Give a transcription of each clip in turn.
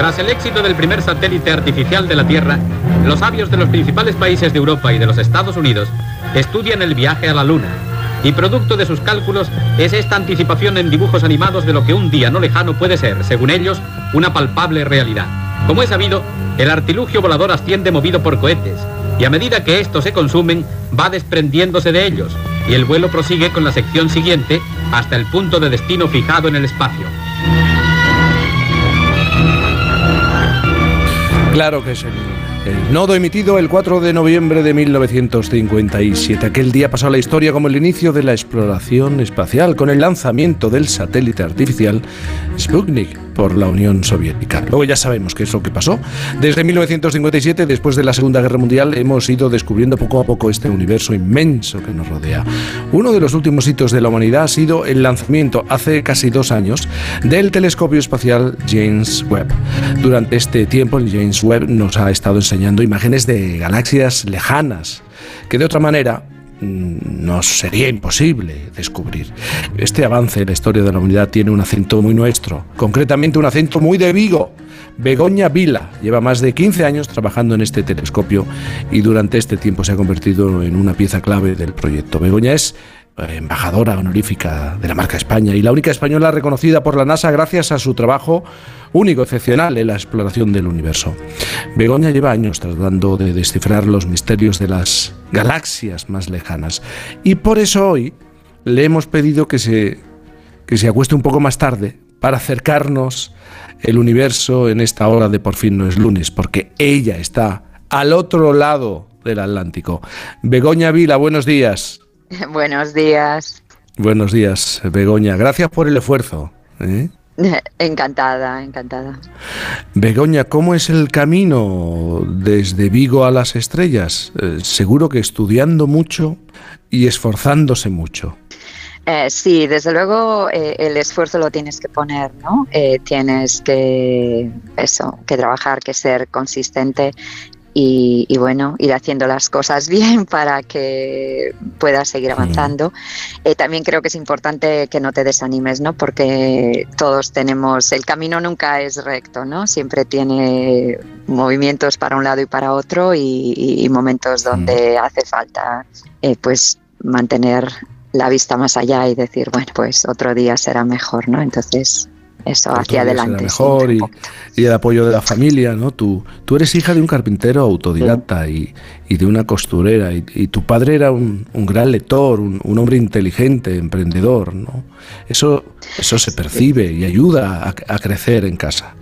Tras el éxito del primer satélite artificial de la Tierra, los sabios de los principales países de Europa y de los Estados Unidos estudian el viaje a la Luna. Y producto de sus cálculos es esta anticipación en dibujos animados de lo que un día no lejano puede ser, según ellos, una palpable realidad. Como es sabido, el artilugio volador asciende movido por cohetes, y a medida que estos se consumen, va desprendiéndose de ellos, y el vuelo prosigue con la sección siguiente hasta el punto de destino fijado en el espacio. Claro que sí. El nodo emitido el 4 de noviembre de 1957. Aquel día pasó a la historia como el inicio de la exploración espacial con el lanzamiento del satélite artificial Sputnik por la Unión Soviética. Luego ya sabemos qué es lo que pasó. Desde 1957, después de la Segunda Guerra Mundial, hemos ido descubriendo poco a poco este universo inmenso que nos rodea. Uno de los últimos hitos de la humanidad ha sido el lanzamiento hace casi dos años del telescopio espacial James Webb. Durante este tiempo, el James Webb nos ha estado enseñando imágenes de galaxias lejanas que de otra manera nos sería imposible descubrir. Este avance en la historia de la humanidad tiene un acento muy nuestro, concretamente un acento muy de Vigo. Begoña Vila lleva más de 15 años trabajando en este telescopio y durante este tiempo se ha convertido en una pieza clave del proyecto. Begoña es embajadora honorífica de la marca España y la única española reconocida por la NASA gracias a su trabajo único, excepcional en la exploración del universo. Begoña lleva años tratando de descifrar los misterios de las galaxias más lejanas y por eso hoy le hemos pedido que se, que se acueste un poco más tarde para acercarnos el universo en esta hora de por fin no es lunes, porque ella está al otro lado del Atlántico. Begoña Vila, buenos días. Buenos días. Buenos días, Begoña. Gracias por el esfuerzo. ¿eh? Encantada, encantada. Begoña, ¿cómo es el camino desde Vigo a las estrellas? Eh, seguro que estudiando mucho y esforzándose mucho. Eh, sí, desde luego el esfuerzo lo tienes que poner, ¿no? tienes que eso, que trabajar, que ser consistente y, bueno, ir haciendo las cosas bien para que puedas seguir avanzando. Eh, también creo que es importante que no te desanimes, ¿no? Porque todos tenemos, el camino nunca es recto, ¿no? Siempre tiene movimientos para un lado y para otro y, momentos donde hace falta, eh, pues, mantener la vista más allá y decir, bueno, pues otro día será mejor, ¿no? Entonces, eso, hacia adelante. Mejor y, el apoyo de la familia, ¿no? Tú, tú eres hija de un carpintero autodidacta y, de una costurera y, tu padre era un, gran lector, un, hombre inteligente, emprendedor, ¿no? Eso, eso se percibe y ayuda a crecer en casa.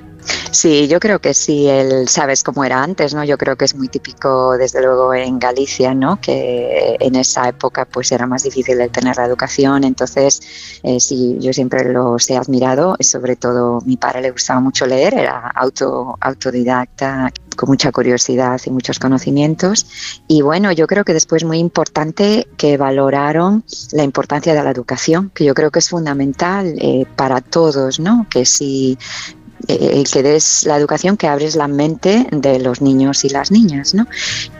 Sí, yo creo que sí, él sabes cómo era antes, ¿no? Yo creo que es muy típico, desde luego, en Galicia, ¿no? Que en esa época pues era más difícil el tener la educación, entonces eh, sí, yo siempre los he admirado, sobre todo mi padre le gustaba mucho leer, era auto, autodidacta, con mucha curiosidad y muchos conocimientos. Y bueno, yo creo que después muy importante que valoraron la importancia de la educación, que yo creo que es fundamental eh, para todos, ¿no? Que si eh, que des la educación, que abres la mente de los niños y las niñas, ¿no?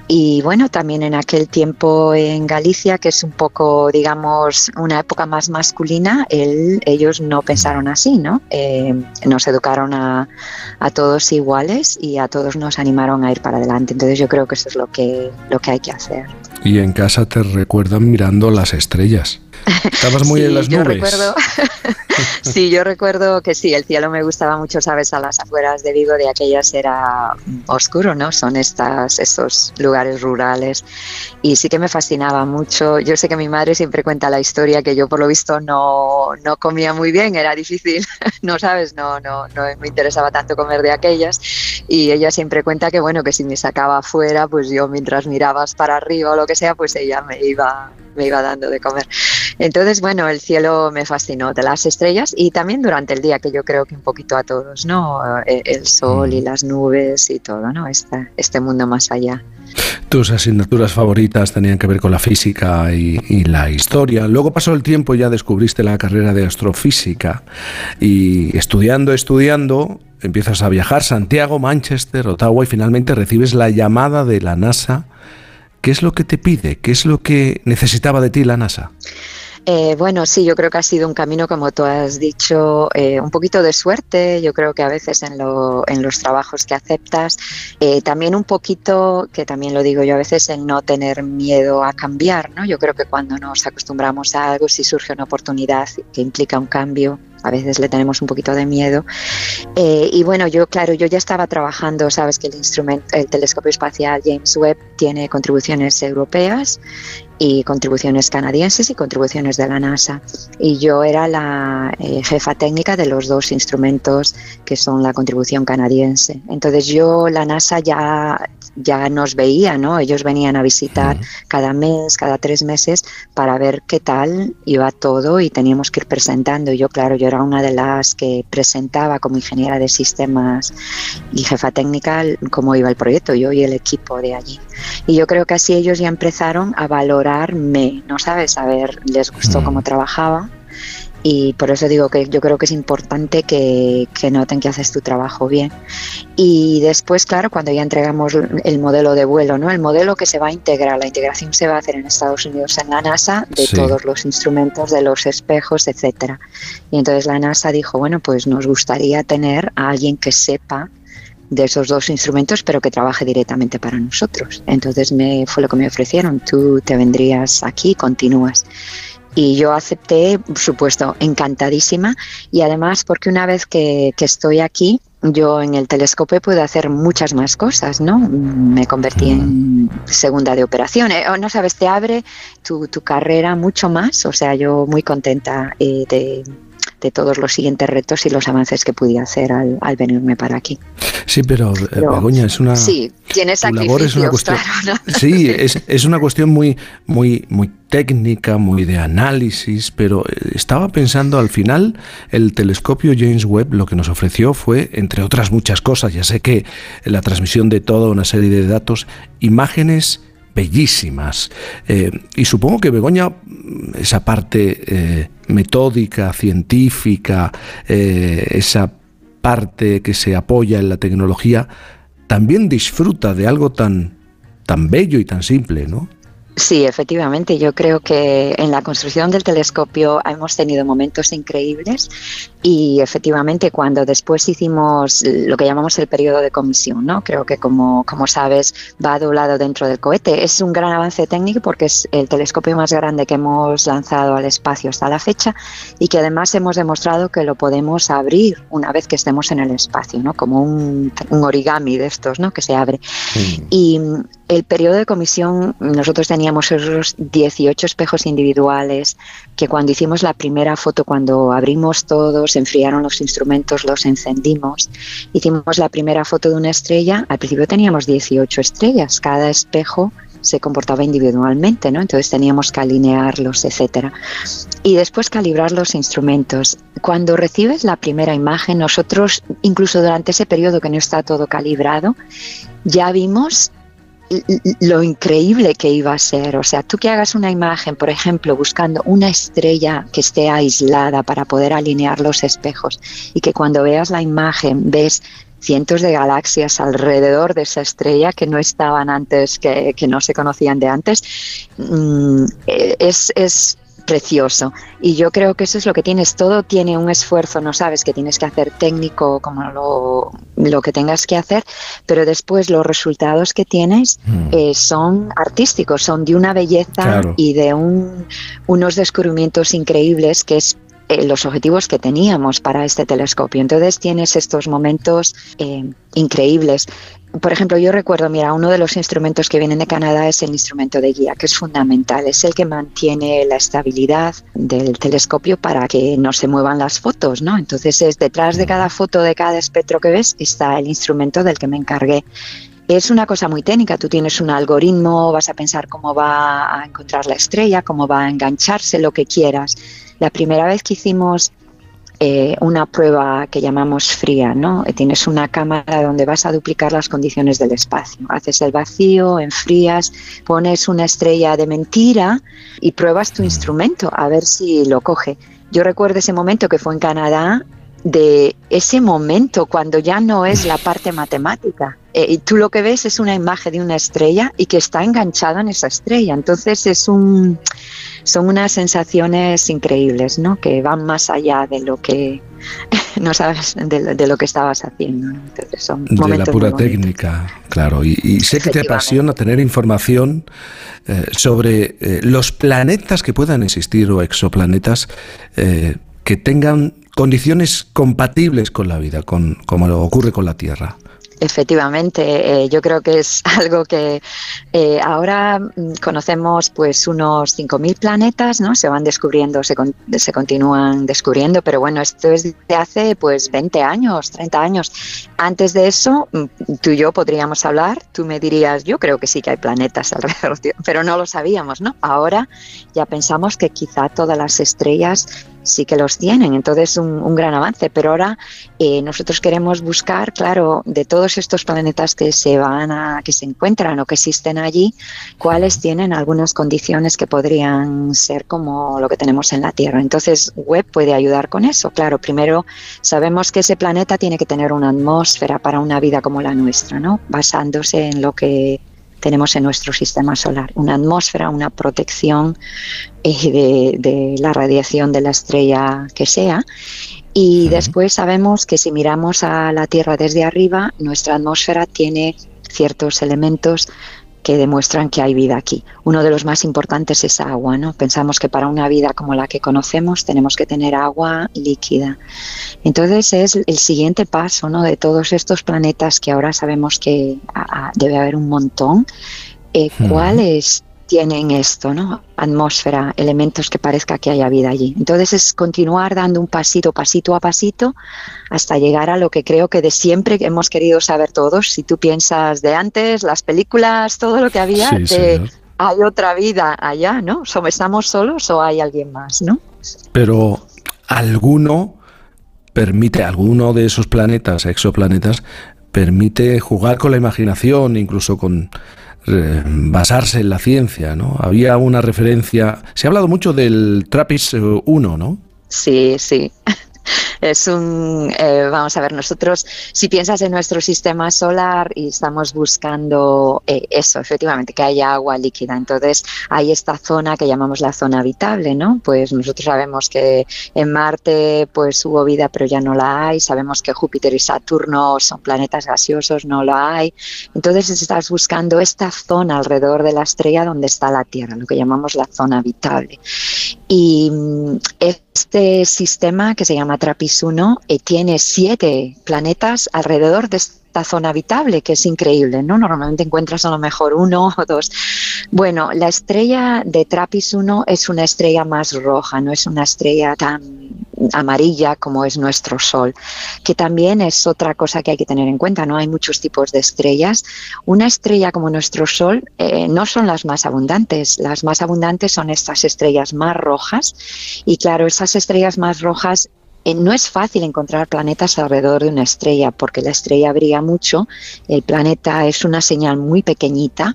Y bueno, también en aquel tiempo en Galicia, que es un poco, digamos, una época más masculina, ellos no pensaron así, ¿no? Eh, nos educaron a, a, todos iguales y a todos nos animaron a ir para adelante. Entonces yo creo que eso es lo que, lo que hay que hacer. Y en casa te recuerdan mirando las estrellas. Estabas muy en las nubes. Yo recuerdo, sí, yo recuerdo que sí, el cielo me gustaba mucho, sabes, a las afueras de Vigo, de aquellas era oscuro, ¿no? Son estas, estos lugares rurales. Y sí que me fascinaba mucho. Yo sé que mi madre siempre cuenta la historia que yo por lo visto no, no comía muy bien, era difícil, no sabes, no, no, no me interesaba tanto comer de aquellas. Y ella siempre cuenta que bueno, que si me sacaba afuera, pues yo mientras mirabas para arriba o lo que sea, pues ella me iba, me iba dando de comer. Entonces, bueno, el cielo me fascinó de las estrellas y también durante el día, que yo creo que un poquito a todos, ¿no? Eh, el sol y mm. las nubes y todo, ¿no? Este, este mundo más allá. Tus asignaturas favoritas tenían que ver con la física y, y, la historia. Luego pasó el tiempo y ya descubriste la carrera de astrofísica. Y estudiando, estudiando, empiezas a viajar Santiago, Manchester, Ottawa y finalmente recibes la llamada de la NASA ¿Qué es lo que te pide? ¿Qué es lo que necesitaba de ti la NASA? Eh, bueno, sí, yo creo que ha sido un camino, como tú has dicho, eh, un poquito de suerte. Yo creo que a veces en, los trabajos que aceptas, eh, también un poquito, que también lo digo yo a veces, el no tener miedo a cambiar. ¿no? Yo creo que cuando nos acostumbramos a algo, si surge una oportunidad que implica un cambio, a veces le tenemos un poquito de miedo. y bueno, yo, claro, yo ya estaba trabajando, sabes que el instrumento, el telescopio espacial James Webb tiene contribuciones europeas y contribuciones canadienses y contribuciones de la NASA. Y yo era la eh, jefa técnica de los dos instrumentos que son la contribución canadiense. Entonces yo, la NASA ya, ya nos veía, ¿no? Ellos venían a visitar cada mes, cada tres meses para ver qué tal iba todo y teníamos que ir presentando. Y yo, claro, yo era una de las que presentaba como ingeniera de sistemas y jefa técnica cómo iba el proyecto, yo y el equipo de allí. Y yo creo que así ellos ya empezaron a valorarme, ¿no sabes? A ver, les gustó cómo mm. trabajaba y por eso digo que yo creo que es importante que, que, noten que haces tu trabajo bien. Y después, claro, cuando ya entregamos el modelo de vuelo, ¿no? El modelo que se va a integrar, la integración se va a hacer en Estados Unidos en la NASA de todos los instrumentos, de los espejos, etcétera. Y entonces la NASA dijo, bueno, pues nos gustaría tener a alguien que sepa de esos dos instrumentos, pero que trabaje directamente para nosotros. Entonces me fue lo que me ofrecieron, tú te vendrías aquí, continúas. Y yo acepté, por supuesto, encantadísima. Y además porque una vez que, que estoy aquí, yo en el telescopio puedo hacer muchas más cosas, ¿no? Me convertí en segunda de operación. Eh, no sabes, te abre tu, tu, carrera mucho más. O sea, yo muy contenta eh, de, de todos los siguientes retos y los avances que pude hacer al, venirme para aquí. Sí, pero, eh, Begoña, es una. Sí, tiene labor es una cuestión, Sí, es, es, una cuestión muy, muy, muy técnica, muy de análisis, pero eh, estaba pensando al final, el telescopio James Webb lo que nos ofreció fue, entre otras muchas cosas, ya sé que la transmisión de toda una serie de datos, imágenes bellísimas. Eh, y supongo que Begoña, esa parte eh, metódica, científica, eh, esa parte que se apoya en la tecnología, también disfruta de algo tan, tan bello y tan simple, ¿no? Sí, efectivamente. Yo creo que en la construcción del telescopio hemos tenido momentos increíbles y efectivamente cuando después hicimos lo que llamamos el periodo de comisión, ¿no? Creo que como, como sabes va doblado dentro del cohete. Es un gran avance técnico porque es el telescopio más grande que hemos lanzado al espacio hasta la fecha y que además hemos demostrado que lo podemos abrir una vez que estemos en el espacio, ¿no? Como un, origami de estos, ¿no? Que se abre. Mm. Y el periodo de comisión, nosotros teníamos esos 18 espejos individuales que cuando hicimos la primera foto, cuando abrimos todos, enfriaron los instrumentos, los encendimos, hicimos la primera foto de una estrella, al principio teníamos 18 estrellas, cada espejo se comportaba individualmente, ¿no? Entonces teníamos que alinearlos, etcétera. Y después calibrar los instrumentos. Cuando recibes la primera imagen, nosotros, incluso durante ese periodo que no está todo calibrado, ya vimos lo increíble que iba a ser. O sea, tú que hagas una imagen, por ejemplo, buscando una estrella que esté aislada para poder alinear los espejos y que cuando veas la imagen ves cientos de galaxias alrededor de esa estrella que no estaban antes, que, no se conocían de antes, mm, es, es precioso. Y yo creo que eso es lo que tienes. Todo tiene un esfuerzo, no sabes que tienes que hacer técnico como lo, lo que tengas que hacer, pero después los resultados que tienes hmm. eh, son artísticos, son de una belleza y de un, unos descubrimientos increíbles que es eh, los objetivos que teníamos para este telescopio. Entonces tienes estos momentos eh, increíbles por ejemplo, yo recuerdo, mira, uno de los instrumentos que vienen de Canadá es el instrumento de guía, que es fundamental, es el que mantiene la estabilidad del telescopio para que no se muevan las fotos, ¿no? Entonces, es detrás de cada foto, de cada espectro que ves, está el instrumento del que me encargué. Es una cosa muy técnica, tú tienes un algoritmo, vas a pensar cómo va a encontrar la estrella, cómo va a engancharse, lo que quieras. La primera vez que hicimos eh, una prueba que llamamos fría, ¿no? Eh, tienes una cámara donde vas a duplicar las condiciones del espacio. Haces el vacío, enfrías, pones una estrella de mentira y pruebas tu instrumento a ver si lo coge. Yo recuerdo ese momento que fue en Canadá de ese momento cuando ya no es la parte matemática. Eh, y tú lo que ves es una imagen de una estrella y que está enganchada en esa estrella. Entonces es un, son unas sensaciones increíbles, ¿no? Que van más allá de lo que no sabes de, lo que estabas haciendo. Entonces son de la pura técnica, claro. Y, sé que te apasiona tener información eh, sobre eh, los planetas que puedan existir o exoplanetas que tengan condiciones compatibles con la vida, con, como ocurre con la Tierra. Efectivamente, eh, yo creo que es algo que eh, ahora mm, conocemos pues unos 5.000 planetas, ¿no? Se van descubriendo, se, se, continúan descubriendo, pero bueno, esto es de hace pues 20 años, 30 años. Antes de eso, mm, tú y yo podríamos hablar, tú me dirías, yo creo que sí que hay planetas alrededor, pero no lo sabíamos, ¿no? Ahora ya pensamos que quizá todas las estrellas sí que los tienen, entonces un, un gran avance, pero ahora eh, nosotros queremos buscar, claro, de todos estos planetas que se van a, que se encuentran o que existen allí, cuáles tienen algunas condiciones que podrían ser como lo que tenemos en la Tierra. Entonces, Web puede ayudar con eso. Claro, primero sabemos que ese planeta tiene que tener una atmósfera para una vida como la nuestra, ¿no? Basándose en lo que tenemos en nuestro sistema solar, una atmósfera, una protección eh, de, la radiación de la estrella que sea. Y después sabemos que si miramos a la Tierra desde arriba, nuestra atmósfera tiene ciertos elementos que demuestran que hay vida aquí. Uno de los más importantes es agua, ¿no? Pensamos que para una vida como la que conocemos tenemos que tener agua líquida. Entonces es el siguiente paso, ¿no? De todos estos planetas que ahora sabemos que debe haber un montón. Eh, ¿Cuál es tienen esto, ¿no? Atmósfera, elementos que parezca que haya vida allí. Entonces es continuar dando un pasito, pasito a pasito, hasta llegar a lo que creo que de siempre hemos querido saber todos. Si tú piensas de antes, las películas, todo lo que había, hay otra vida allá, ¿no? ¿Estamos solos o hay alguien más, ¿no? Pero alguno permite, alguno de esos planetas, exoplanetas, permite jugar con la imaginación, incluso con basarse en la ciencia, ¿no? Había una referencia, se ha hablado mucho del Trappist 1, ¿no? Sí, sí es un, eh, vamos a ver, nosotros, si piensas en nuestro sistema solar y estamos buscando eh, eso, efectivamente, que haya agua líquida, entonces hay esta zona que llamamos la zona habitable, ¿no? Pues nosotros sabemos que en Marte pues hubo vida, pero ya no la hay, sabemos que Júpiter y Saturno son planetas gaseosos, no la hay, entonces estás buscando esta zona alrededor de la estrella donde está la Tierra, lo que llamamos la zona habitable. Y mm, este sistema que se llama 1 eh, tiene siete planetas alrededor de esta zona habitable, que es increíble, ¿no? Normalmente encuentras a lo mejor uno o dos. Bueno, la estrella de TRAPPIST 1 es una estrella más roja, no es una estrella tan amarilla como es nuestro Sol, que también es otra cosa que hay que tener en cuenta, ¿no? Hay muchos tipos de estrellas. Una estrella como nuestro Sol eh, no son las más abundantes, las más abundantes son estas estrellas más rojas y claro, esas estrellas más rojas eh, no es fácil encontrar planetas alrededor de una estrella porque la estrella brilla mucho, el planeta es una señal muy pequeñita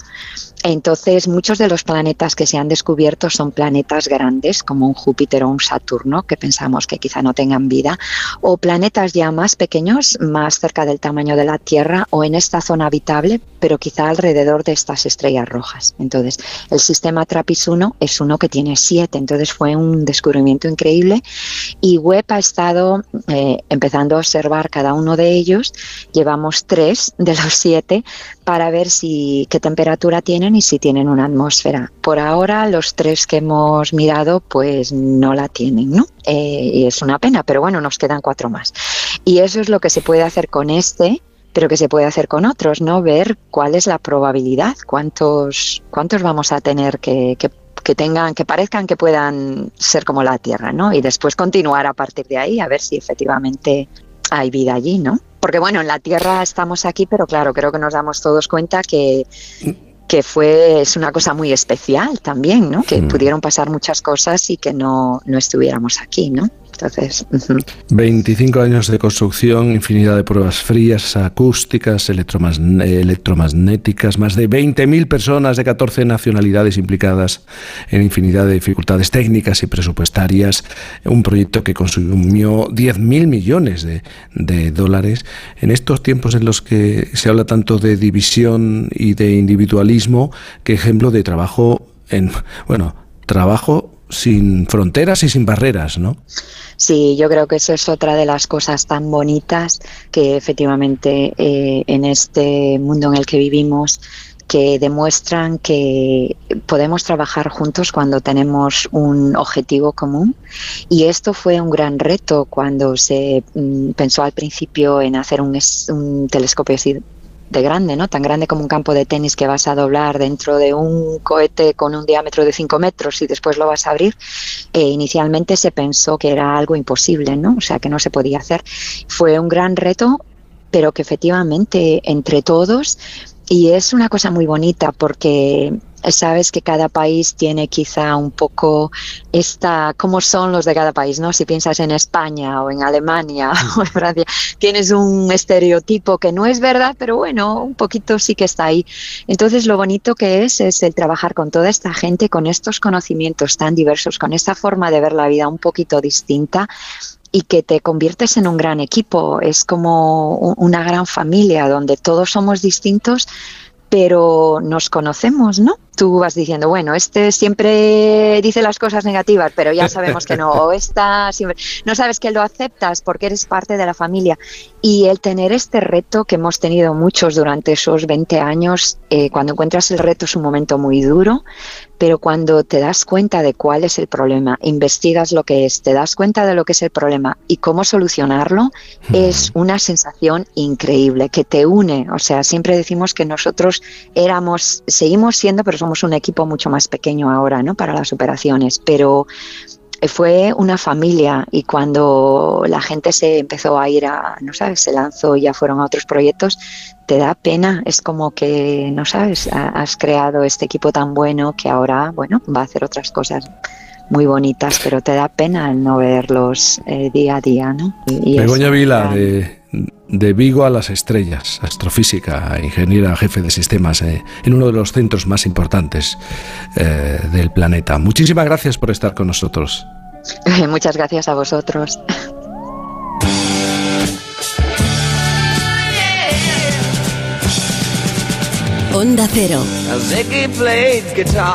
entonces, muchos de los planetas que se han descubierto son planetas grandes, como un Júpiter o un Saturno, que pensamos que quizá no tengan vida, o planetas ya más pequeños, más cerca del tamaño de la Tierra o en esta zona habitable, pero quizá alrededor de estas estrellas rojas. Entonces, el sistema TRAPPIST 1 es uno que tiene siete, entonces fue un descubrimiento increíble y Webb ha estado eh, empezando a observar cada uno de ellos. Llevamos tres de los siete para ver si qué temperatura tienen y si tienen una atmósfera. Por ahora los tres que hemos mirado pues no la tienen, ¿no? Eh, y es una pena, pero bueno, nos quedan cuatro más. Y eso es lo que se puede hacer con este, pero que se puede hacer con otros, ¿no? Ver cuál es la probabilidad, cuántos, cuántos vamos a tener que, que que tengan, que parezcan que puedan ser como la Tierra, ¿no? Y después continuar a partir de ahí a ver si efectivamente hay vida allí, ¿no? Porque bueno, en la Tierra estamos aquí, pero claro, creo que nos damos todos cuenta que, que fue, es una cosa muy especial también, ¿no? Que mm. pudieron pasar muchas cosas y que no, no estuviéramos aquí, ¿no? Entonces, 25 años de construcción, infinidad de pruebas frías, acústicas, electromagnéticas, más de 20.000 personas de 14 nacionalidades implicadas en infinidad de dificultades técnicas y presupuestarias, un proyecto que consumió 10.000 millones de, de dólares. En estos tiempos en los que se habla tanto de división y de individualismo, qué ejemplo de trabajo en, bueno, trabajo sin fronteras y sin barreras, ¿no? Sí, yo creo que eso es otra de las cosas tan bonitas que efectivamente eh, en este mundo en el que vivimos que demuestran que podemos trabajar juntos cuando tenemos un objetivo común. Y esto fue un gran reto cuando se mm, pensó al principio en hacer un, un telescopio de grande, ¿no? Tan grande como un campo de tenis que vas a doblar dentro de un cohete con un diámetro de 5 metros y después lo vas a abrir. Eh, inicialmente se pensó que era algo imposible, ¿no? O sea, que no se podía hacer. Fue un gran reto, pero que efectivamente entre todos y es una cosa muy bonita porque sabes que cada país tiene quizá un poco esta, cómo son los de cada país, ¿no? Si piensas en España o en Alemania o en Francia, tienes un estereotipo que no es verdad, pero bueno, un poquito sí que está ahí. Entonces lo bonito que es es el trabajar con toda esta gente, con estos conocimientos tan diversos, con esta forma de ver la vida un poquito distinta y que te conviertes en un gran equipo. Es como una gran familia donde todos somos distintos, pero nos conocemos, ¿no? Tú vas diciendo, bueno, este siempre dice las cosas negativas, pero ya sabemos que no, o esta siempre... No sabes que lo aceptas porque eres parte de la familia. Y el tener este reto que hemos tenido muchos durante esos 20 años, eh, cuando encuentras el reto es un momento muy duro, pero cuando te das cuenta de cuál es el problema, investigas lo que es, te das cuenta de lo que es el problema y cómo solucionarlo, es una sensación increíble que te une. O sea, siempre decimos que nosotros éramos, seguimos siendo, pero somos un equipo mucho más pequeño ahora, ¿no? Para las operaciones, pero fue una familia y cuando la gente se empezó a ir a, no sabes, se lanzó y ya fueron a otros proyectos, te da pena, es como que, no sabes, has creado este equipo tan bueno que ahora, bueno, va a hacer otras cosas muy bonitas, pero te da pena el no verlos eh, día a día, ¿no? Y, Begoña Vila, de, de, Vigo a las estrellas, astrofísica, ingeniera jefe de sistemas eh, en uno de los centros más importantes eh, del planeta. Muchísimas gracias por estar con nosotros. Muchas gracias a vosotros. Onda Cero.